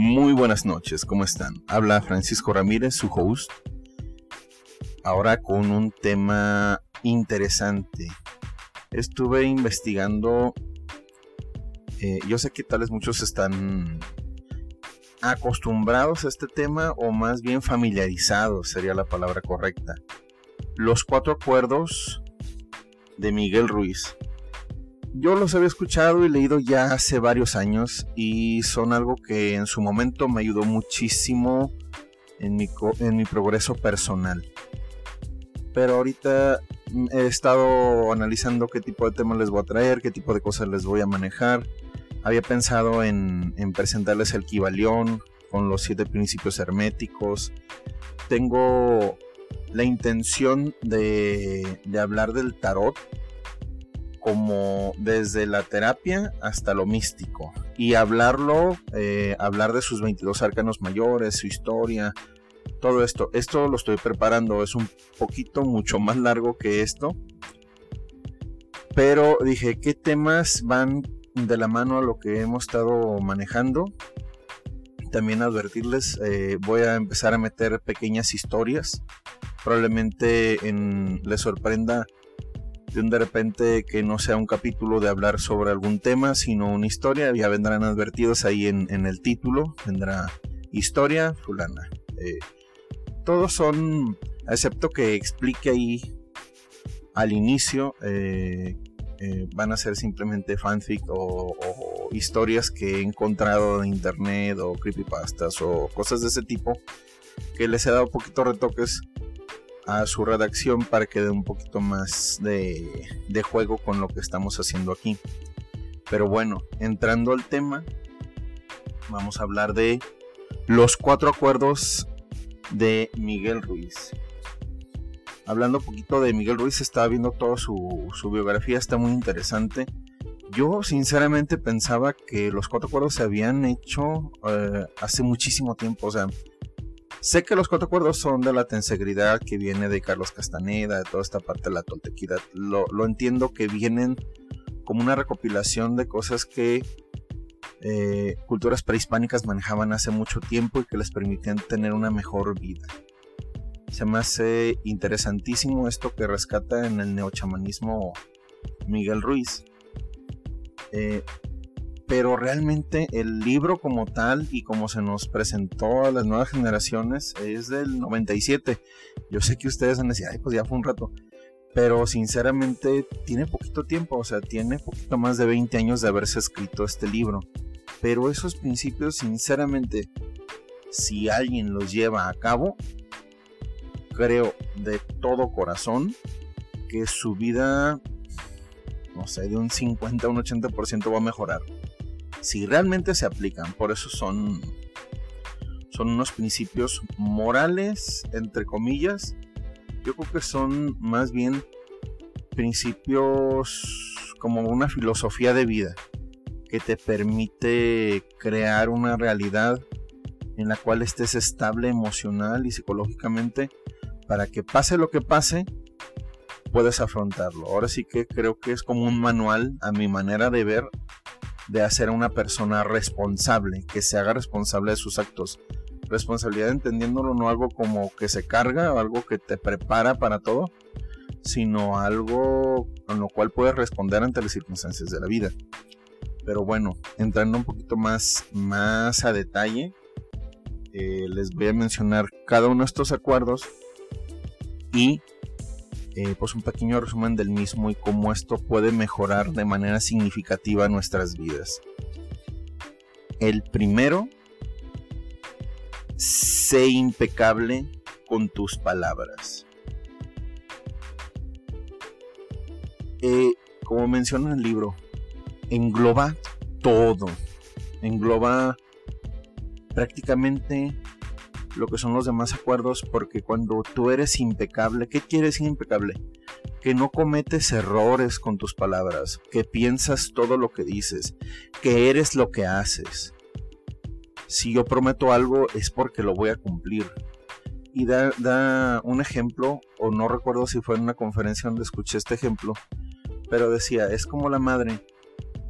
Muy buenas noches, ¿cómo están? Habla Francisco Ramírez, su host. Ahora con un tema interesante. Estuve investigando. Eh, yo sé que tal muchos están acostumbrados a este tema o más bien familiarizados sería la palabra correcta. Los cuatro acuerdos de Miguel Ruiz yo los había escuchado y leído ya hace varios años y son algo que en su momento me ayudó muchísimo en mi, en mi progreso personal. Pero ahorita mm, he estado analizando qué tipo de temas les voy a traer, qué tipo de cosas les voy a manejar. Había pensado en, presentarles el Kibalión con los siete principios herméticos. Tengo la intención de, de hablar del tarot como desde la terapia hasta lo místico y hablarlo, eh, hablar de sus 22 arcanos mayores, su historia, todo esto. Esto lo estoy preparando, es un poquito mucho más largo que esto, pero dije, ¿qué temas van de la mano a lo que hemos estado manejando? También advertirles, eh, voy a empezar a meter pequeñas historias. Probablemente en, les sorprenda de repente que no sea un capítulo de hablar sobre algún tema, sino una historia, ya vendrán advertidos ahí en, el título, vendrá historia fulana. Eh, todos son, excepto que explique ahí al inicio, eh, eh, van a ser simplemente fanfic o, o, historias que he encontrado en internet o creepypastas o cosas de ese tipo que les he dado poquitos retoques a su redacción para que dé un poquito más de, juego con lo que estamos haciendo aquí. Pero bueno, entrando al tema, vamos a hablar de los cuatro acuerdos de Miguel Ruiz. Hablando un poquito de Miguel Ruiz, estaba viendo toda su, su biografía, está muy interesante. Yo sinceramente pensaba que los cuatro acuerdos se habían hecho eh, hace muchísimo tiempo, o sea, Sé que los cuatro acuerdos son de la tensegridad que viene de Carlos Castaneda, de toda esta parte de la toltequidad. Lo, entiendo que vienen como una recopilación de cosas que eh, culturas prehispánicas manejaban hace mucho tiempo y que les permitían tener una mejor vida. Se me hace interesantísimo esto que rescata en el neochamanismo Miguel Ruiz. Eh, pero realmente el libro como tal y como se nos presentó a las nuevas generaciones es del 97. Yo sé que ustedes a decir, ay, pues ya fue un rato. Pero sinceramente tiene poquito tiempo, o sea, tiene poquito más de 20 años de haberse escrito este libro. Pero esos principios, sinceramente, si alguien los lleva a cabo, creo de todo corazón que su vida, no sé, de un 50 a un 80% va a mejorar si realmente se aplican. Por eso son, son unos principios morales, entre comillas. Yo creo que son más bien principios como una filosofía de vida que te permite crear una realidad en la cual estés estable emocional y psicológicamente para que pase lo que pase, puedes afrontarlo. Ahora sí que creo que es como un manual a mi manera de ver de hacer a una persona responsable, que se haga responsable de sus actos. Responsabilidad entendiéndolo no algo como que se carga o algo que te prepara para todo, sino algo con lo cual puedes responder ante las circunstancias de la vida. Pero bueno, entrando un poquito más, más a detalle, eh, les voy a mencionar cada uno de estos acuerdos y eh, pues un pequeño resumen del mismo y cómo esto puede mejorar de manera significativa nuestras vidas. El primero, sé impecable con tus palabras. Eh, como menciona el libro, engloba todo. Engloba prácticamente lo que son los demás acuerdos, porque cuando tú eres impecable, ¿qué quieres impecable? Que no cometes errores con tus palabras, que piensas todo lo que dices, que eres lo que haces. Si yo prometo algo es porque lo voy a cumplir. Y da, da un ejemplo, o no recuerdo si fue en una conferencia donde escuché este ejemplo, pero decía, es como la madre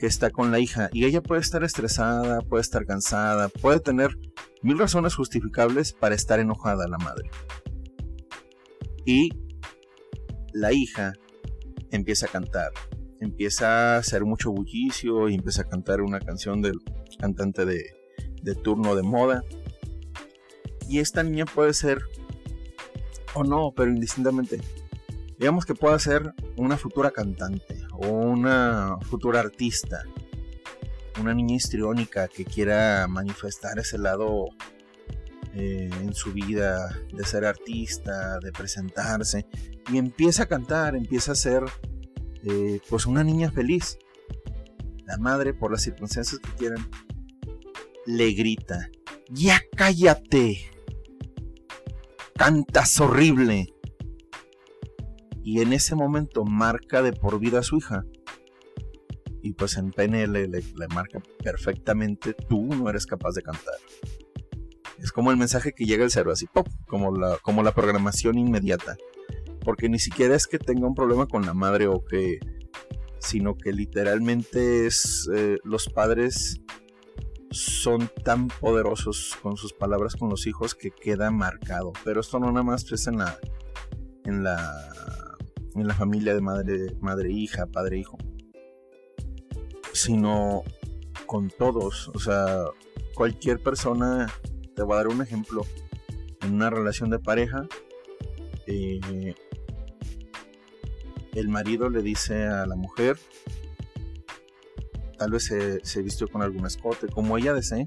que está con la hija y ella puede estar estresada, puede estar cansada, puede tener mil razones justificables para estar enojada la madre. Y la hija empieza a cantar, empieza a hacer mucho bullicio y empieza a cantar una canción del cantante de, turno de moda. Y esta niña puede ser, o no, pero indistintamente, digamos que puede ser una futura cantante o una futura artista una niña histriónica que quiera manifestar ese lado eh, en su vida de ser artista, de presentarse, y empieza a cantar, empieza a ser eh, pues una niña feliz. La madre, por las circunstancias que quieran, le grita, ya cállate, cantas horrible. Y en ese momento marca de por vida a su hija y pues en PNL le, marca perfectamente tú no eres capaz de cantar. Es como el mensaje que llega al cero, así, ¡pop! Como la, como la programación inmediata. Porque ni siquiera es que tenga un problema con la madre o que. sino que literalmente es. Eh, los padres son tan poderosos con sus palabras con los hijos que queda marcado. Pero esto no nada más es en la. en la. en la familia de madre, madre hija, padre hijo sino con todos. O sea, cualquier persona, te voy a dar un ejemplo, en una relación de pareja, eh, el marido le dice a la mujer, tal vez se, vistió con algún escote, como ella desee,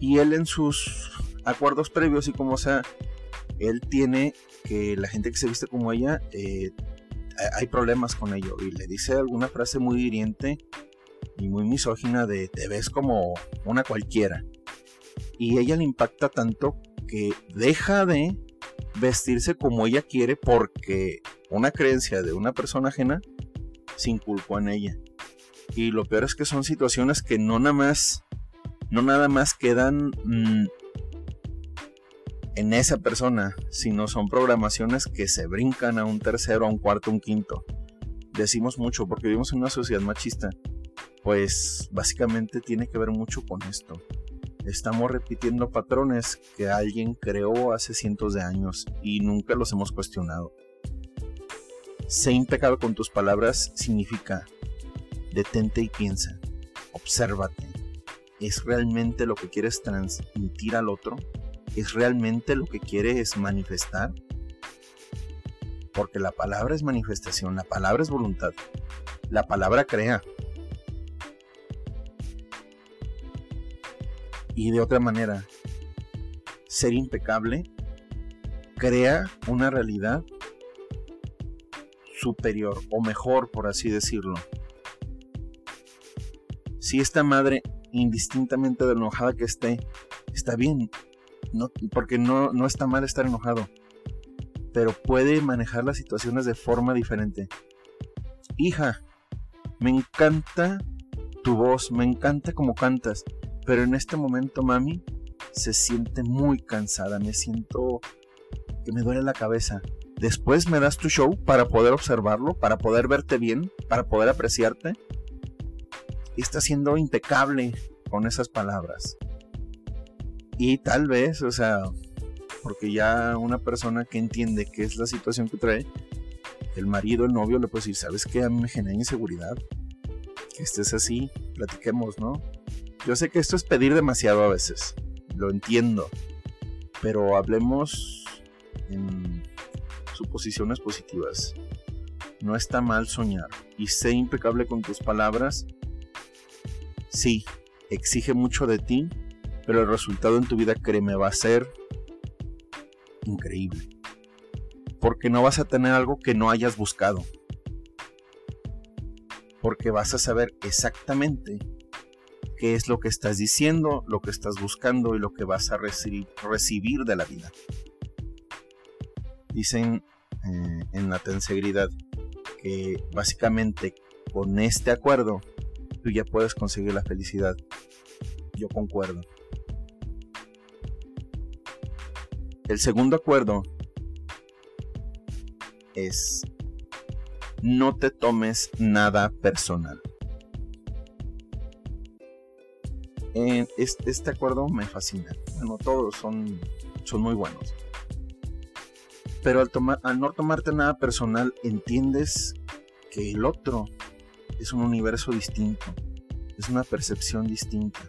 y él en sus acuerdos previos y como sea, él tiene que la gente que se viste como ella eh, hay problemas con ello y le dice alguna frase muy hiriente y muy misógina de te ves como una cualquiera. Y ella le impacta tanto que deja de vestirse como ella quiere porque una creencia de una persona ajena se inculcó en ella. Y lo peor es que son situaciones que no nada más, no nada más quedan mm, en esa persona, sino son programaciones que se brincan a un tercero, a un cuarto, a un quinto. Decimos mucho porque vivimos en una sociedad machista. Pues básicamente tiene que ver mucho con esto. Estamos repitiendo patrones que alguien creó hace cientos de años y nunca los hemos cuestionado. Sé impecable con tus palabras significa detente y piensa, obsérvate. ¿Es realmente lo que quieres transmitir al otro? Es realmente lo que quiere es manifestar. Porque la palabra es manifestación, la palabra es voluntad, la palabra crea. Y de otra manera, ser impecable crea una realidad superior o mejor, por así decirlo. Si esta madre, indistintamente de enojada que esté, está bien, porque no, no está mal estar enojado, pero puede manejar las situaciones de forma diferente. Hija, me encanta tu voz, me encanta cómo cantas, pero en este momento mami se siente muy cansada, me siento que me duele la cabeza. Después me das tu show para poder observarlo, para poder verte bien, para poder apreciarte. Y está siendo impecable con esas palabras. Y tal vez, o sea, porque ya una persona que entiende qué es la situación que trae, el marido, el novio, le puede decir, ¿sabes qué? A mí me genera inseguridad. Que estés así, platiquemos, ¿no? Yo sé que esto es pedir demasiado a veces, lo entiendo, pero hablemos en suposiciones positivas. No está mal soñar y sé impecable con tus palabras. Sí, exige mucho de ti, pero el resultado en tu vida, créeme, va a ser increíble. Porque no vas a tener algo que no hayas buscado. Porque vas a saber exactamente qué es lo que estás diciendo, lo que estás buscando y lo que vas a recibir de la vida. Dicen eh, en la tensegridad que básicamente con este acuerdo tú ya puedes conseguir la felicidad. Yo concuerdo. El segundo acuerdo es no te tomes nada personal. este, acuerdo me fascina. Bueno, todos son, son muy buenos. Pero al, tomar, al no tomarte nada personal, entiendes que el otro es un universo distinto, es una percepción distinta.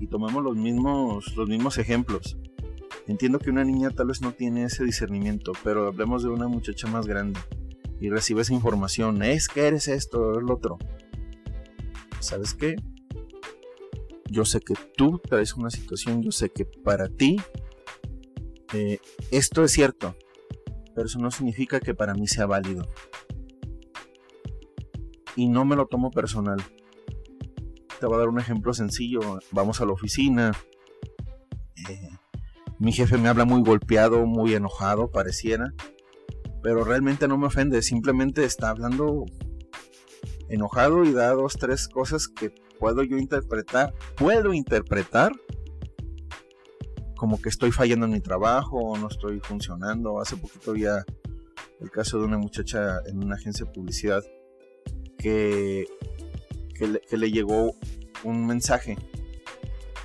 Y tomamos los mismos, los mismos ejemplos. Entiendo que una niña tal vez no tiene ese discernimiento, pero hablemos de una muchacha más grande y recibe esa información, es que eres esto, es lo otro. ¿Sabes qué? Yo sé que tú traes una situación, yo sé que para ti eh, esto es cierto, pero eso no significa que para mí sea válido. Y no me lo tomo personal. Te voy a dar un ejemplo sencillo. Vamos a la oficina. Mi jefe me habla muy golpeado, muy enojado, pareciera. Pero realmente no me ofende. Simplemente está hablando enojado y da dos, tres cosas que puedo yo interpretar, puedo interpretar como que estoy fallando en mi trabajo o no estoy funcionando. Hace poquito había el caso de una muchacha en una agencia de publicidad que, que, le, llegó un mensaje.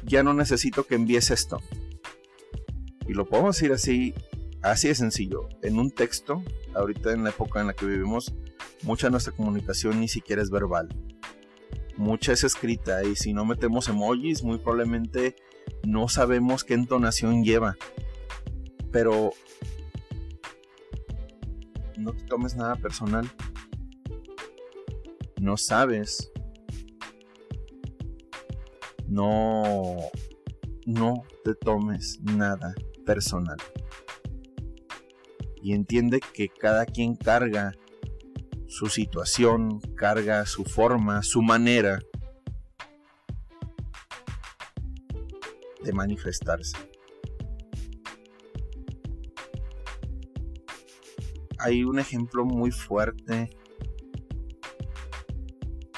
Ya no necesito que envíes esto. Y lo podemos decir así, así de sencillo. En un texto, ahorita en la época en la que vivimos, mucha de nuestra comunicación ni siquiera es verbal mucha es escrita y si no metemos emojis muy probablemente no sabemos qué entonación lleva. Pero no te tomes nada personal. No sabes. No no te tomes nada personal. Y entiende que cada quien carga su situación, carga su forma, su manera de manifestarse. Hay un ejemplo muy fuerte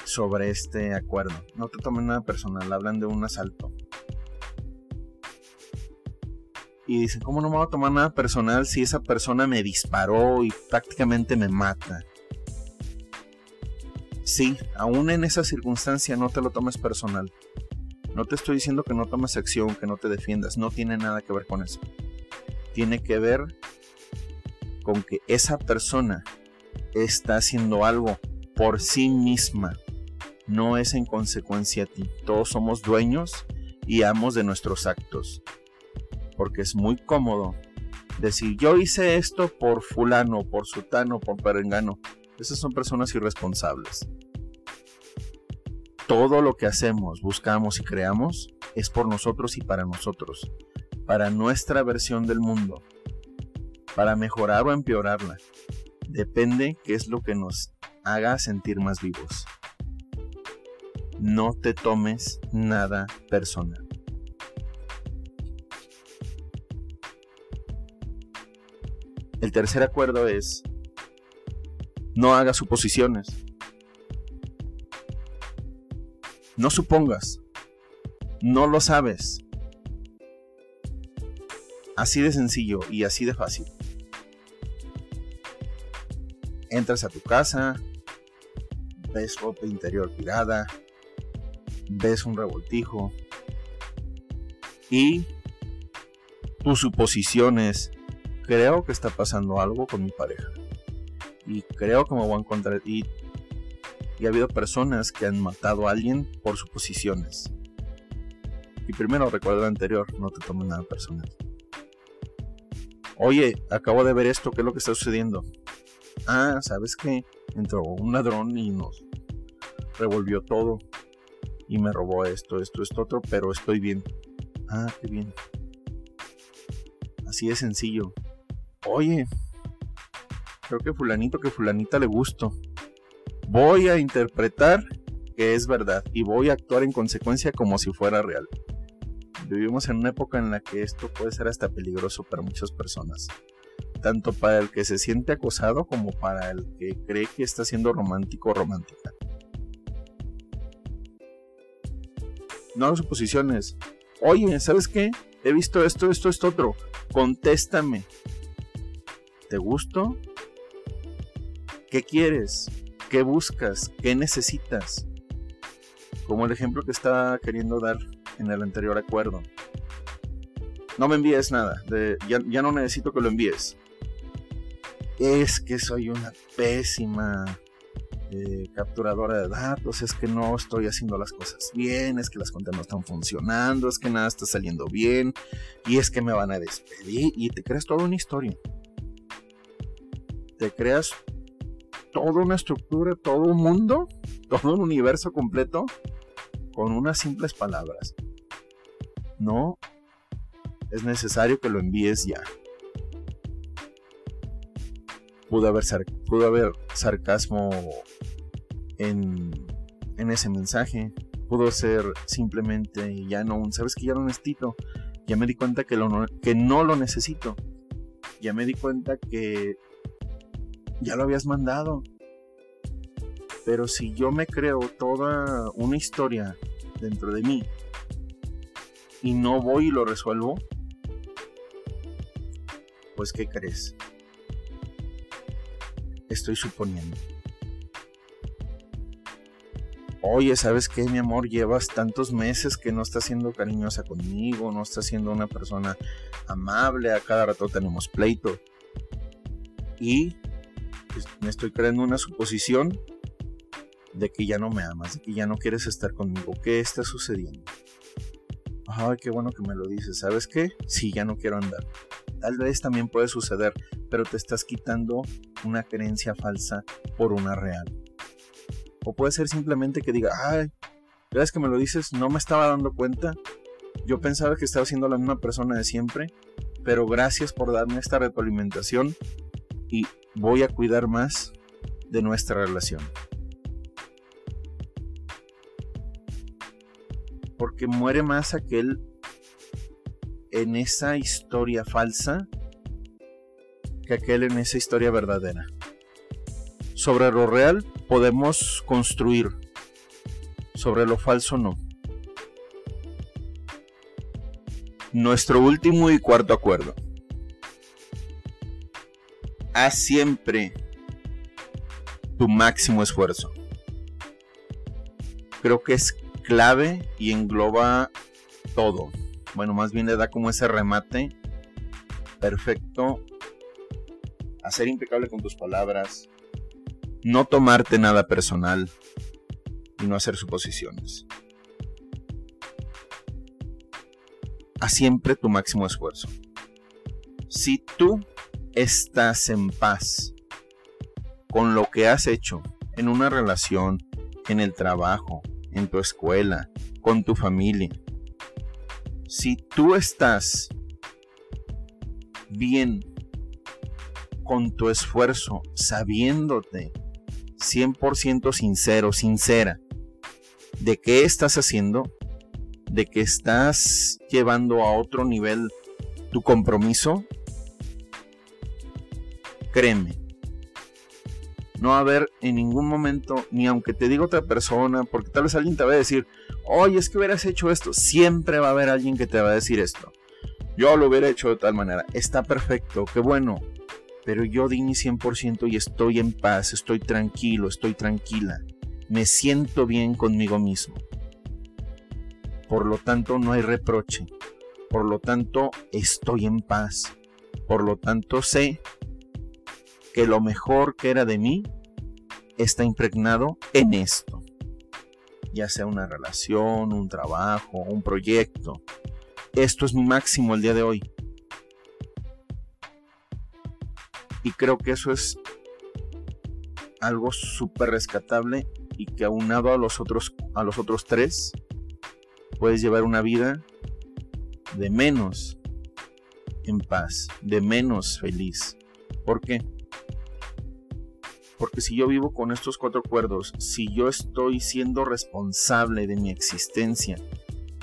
sobre este acuerdo. No te tomen nada personal, hablan de un asalto. Y dicen, ¿cómo no me voy a tomar nada personal si esa persona me disparó y prácticamente me mata? sí, aún en esa circunstancia no te lo tomes personal. No te estoy diciendo que no tomes acción, que no te defiendas, no tiene nada que ver con eso. Tiene que ver con que esa persona está haciendo algo por sí misma, no es en consecuencia a ti. Todos somos dueños y amos de nuestros actos. Porque es muy cómodo decir yo hice esto por fulano, por sutano, por perengano. Esas son personas irresponsables. Todo lo que hacemos, buscamos y creamos es por nosotros y para nosotros, para nuestra versión del mundo, para mejorar o empeorarla. Depende qué es lo que nos haga sentir más vivos. No te tomes nada personal. Tercer acuerdo es no hagas suposiciones. No supongas. No lo sabes. Así de sencillo y así de fácil. Entras a tu casa, ves ropa interior tirada, ves un revoltijo y tus suposiciones, creo que está pasando algo con mi pareja y creo que me voy a encontrar. Y, y ha habido personas que han matado a alguien por suposiciones. Y primero recuerda lo anterior, no te tomes nada personal. Oye, acabo de ver esto, ¿qué es lo que está sucediendo? Ah, ¿sabes qué? Entró un ladrón y nos revolvió todo. Y me robó esto, esto, esto, otro, pero estoy bien. Ah, qué bien. Así de sencillo. Oye, creo que fulanito que fulanita le gusto. Voy a interpretar que es verdad y voy a actuar en consecuencia como si fuera real. Vivimos en una época en la que esto puede ser hasta peligroso para muchas personas, tanto para el que se siente acosado como para el que cree que está siendo romántico o romántica. No hagas suposiciones. Oye, ¿sabes qué? He visto esto, esto, esto, otro. Contéstame. ¿Te gusto? ¿Qué quieres? ¿Qué buscas? ¿Qué necesitas? Como el ejemplo que estaba queriendo dar en el anterior acuerdo. No me envíes nada, ya, no necesito que lo envíes. Es que soy una pésima eh, capturadora de datos, es que no estoy haciendo las cosas bien, es que las cuentas no están funcionando, es que nada está saliendo bien, y es que me van a despedir, y te creas toda una historia. Te creas toda una estructura, todo un mundo, todo un universo completo con unas simples palabras. No es necesario que lo envíes ya. Pudo haber, pudo haber sarcasmo en, en ese mensaje. Pudo ser simplemente ya no, sabes que ya lo necesito. Ya me di cuenta que, lo, que no lo necesito. Ya me di cuenta que ya lo habías mandado. Pero si yo me creo toda una historia dentro de mí y no voy y lo resuelvo, pues ¿qué crees? Estoy suponiendo. Oye, ¿sabes qué, mi amor? Llevas tantos meses que no estás siendo cariñosa conmigo, no estás siendo una persona amable, a cada rato tenemos pleito. Y me estoy creando una suposición de que ya no me amas, de que ya no quieres estar conmigo. ¿Qué está sucediendo? Ay, qué bueno que me lo dices. ¿Sabes qué? Sí, ya no quiero andar. Tal vez también puede suceder, pero te estás quitando una creencia falsa por una real. O puede ser simplemente que diga, ay, ¿ves que me lo dices? No me estaba dando cuenta. Yo pensaba que estaba siendo la misma persona de siempre, pero gracias por darme esta retroalimentación y voy a cuidar más de nuestra relación. porque muere más aquel en esa historia falsa que aquel en esa historia verdadera. Sobre lo real podemos construir, sobre lo falso no. Nuestro último y cuarto acuerdo. Haz siempre tu máximo esfuerzo. Creo que es clave y engloba todo. Bueno, más bien le da como ese remate perfecto a ser impecable con tus palabras, no tomarte nada personal y no hacer suposiciones. Haz siempre tu máximo esfuerzo. Si tú estás en paz con lo que has hecho en una relación, en el trabajo, en tu escuela, con tu familia. Si tú estás bien con tu esfuerzo, sabiéndote 100% sincero, sincera, de qué estás haciendo, de que estás llevando a otro nivel tu compromiso, créeme, no va a haber en ningún momento, ni aunque te diga otra persona, porque tal vez alguien te va a decir, oye, es que hubieras hecho esto, siempre va a haber alguien que te va a decir esto. Yo lo hubiera hecho de tal manera, está perfecto, qué bueno, pero yo di mi 100% y estoy en paz, estoy tranquilo, estoy tranquila, me siento bien conmigo mismo. Por lo tanto, no hay reproche. Por lo tanto, estoy en paz. Por lo tanto, sé que lo mejor que era de mí está impregnado en esto. Ya sea una relación, un trabajo, un proyecto. Esto es mi máximo el día de hoy. Y creo que eso es algo súper rescatable y que aunado a los otros a los otros tres puedes llevar una vida de menos en paz, de menos feliz. ¿Por qué? Porque si yo vivo con estos cuatro cuerdos, si yo estoy siendo responsable de mi existencia,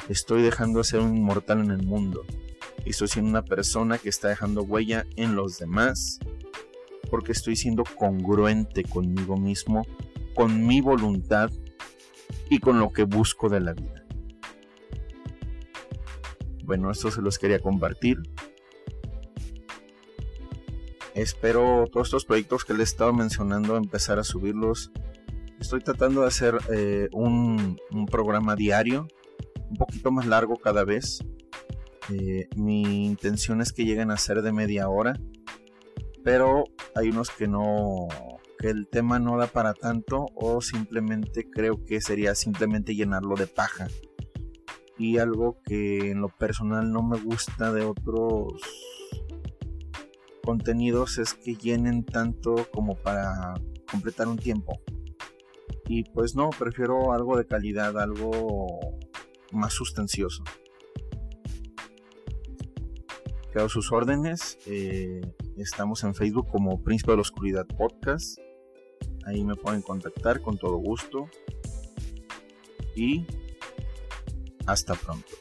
estoy dejando de ser un inmortal en el mundo. Estoy siendo una persona que está dejando huella en los demás. Porque estoy siendo congruente conmigo mismo, con mi voluntad y con lo que busco de la vida. Bueno, esto se los quería compartir. Espero todos estos proyectos que les he estado mencionando empezar a subirlos. Estoy tratando de hacer eh, un, programa diario, un poquito más largo cada vez. Eh, mi intención es que lleguen a ser de media hora, pero hay unos que no, que el tema no da para tanto o simplemente creo que sería simplemente llenarlo de paja. Y algo que en lo personal no me gusta de otros contenidos es que llenen tanto como para completar un tiempo. Y pues no, prefiero algo de calidad, algo más sustancioso. Quedo sus órdenes. Eh, estamos en Facebook como Príncipe de la Oscuridad Podcast. Ahí me pueden contactar con todo gusto. Y hasta pronto.